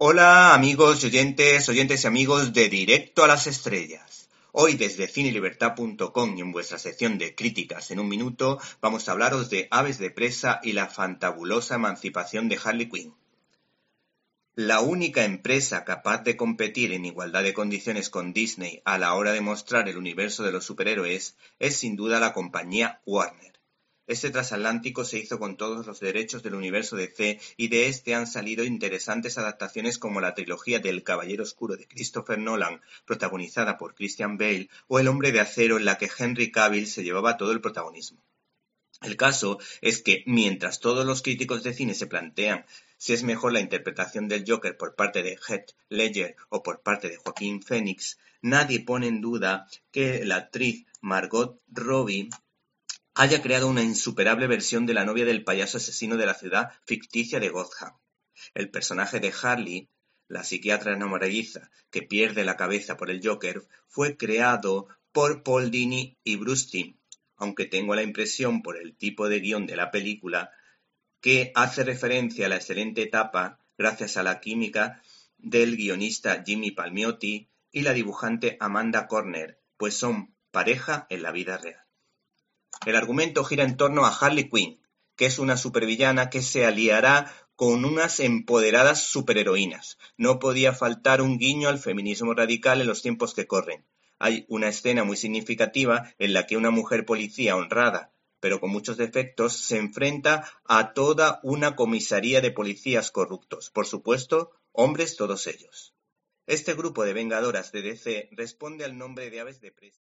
Hola amigos y oyentes, oyentes y amigos de Directo a las Estrellas. Hoy desde cinelibertad.com y en vuestra sección de críticas en un minuto vamos a hablaros de Aves de Presa y la fantabulosa emancipación de Harley Quinn. La única empresa capaz de competir en igualdad de condiciones con Disney a la hora de mostrar el universo de los superhéroes es sin duda la compañía Warner. Este transatlántico se hizo con todos los derechos del universo DC y de este han salido interesantes adaptaciones como la trilogía del Caballero Oscuro de Christopher Nolan, protagonizada por Christian Bale, o El Hombre de Acero en la que Henry Cavill se llevaba todo el protagonismo. El caso es que, mientras todos los críticos de cine se plantean si es mejor la interpretación del Joker por parte de Heath Ledger o por parte de Joaquín Phoenix, nadie pone en duda que la actriz Margot Robbie haya creado una insuperable versión de la novia del payaso asesino de la ciudad ficticia de Gotham. El personaje de Harley, la psiquiatra enamoradiza que pierde la cabeza por el Joker, fue creado por Paul Dini y Bruce Timm, aunque tengo la impresión por el tipo de guion de la película que hace referencia a la excelente etapa gracias a la química del guionista Jimmy Palmiotti y la dibujante Amanda Corner, pues son pareja en la vida real. El argumento gira en torno a Harley Quinn, que es una supervillana que se aliará con unas empoderadas superheroínas. No podía faltar un guiño al feminismo radical en los tiempos que corren. Hay una escena muy significativa en la que una mujer policía honrada, pero con muchos defectos, se enfrenta a toda una comisaría de policías corruptos. Por supuesto, hombres todos ellos. Este grupo de vengadoras de DC responde al nombre de aves de presa.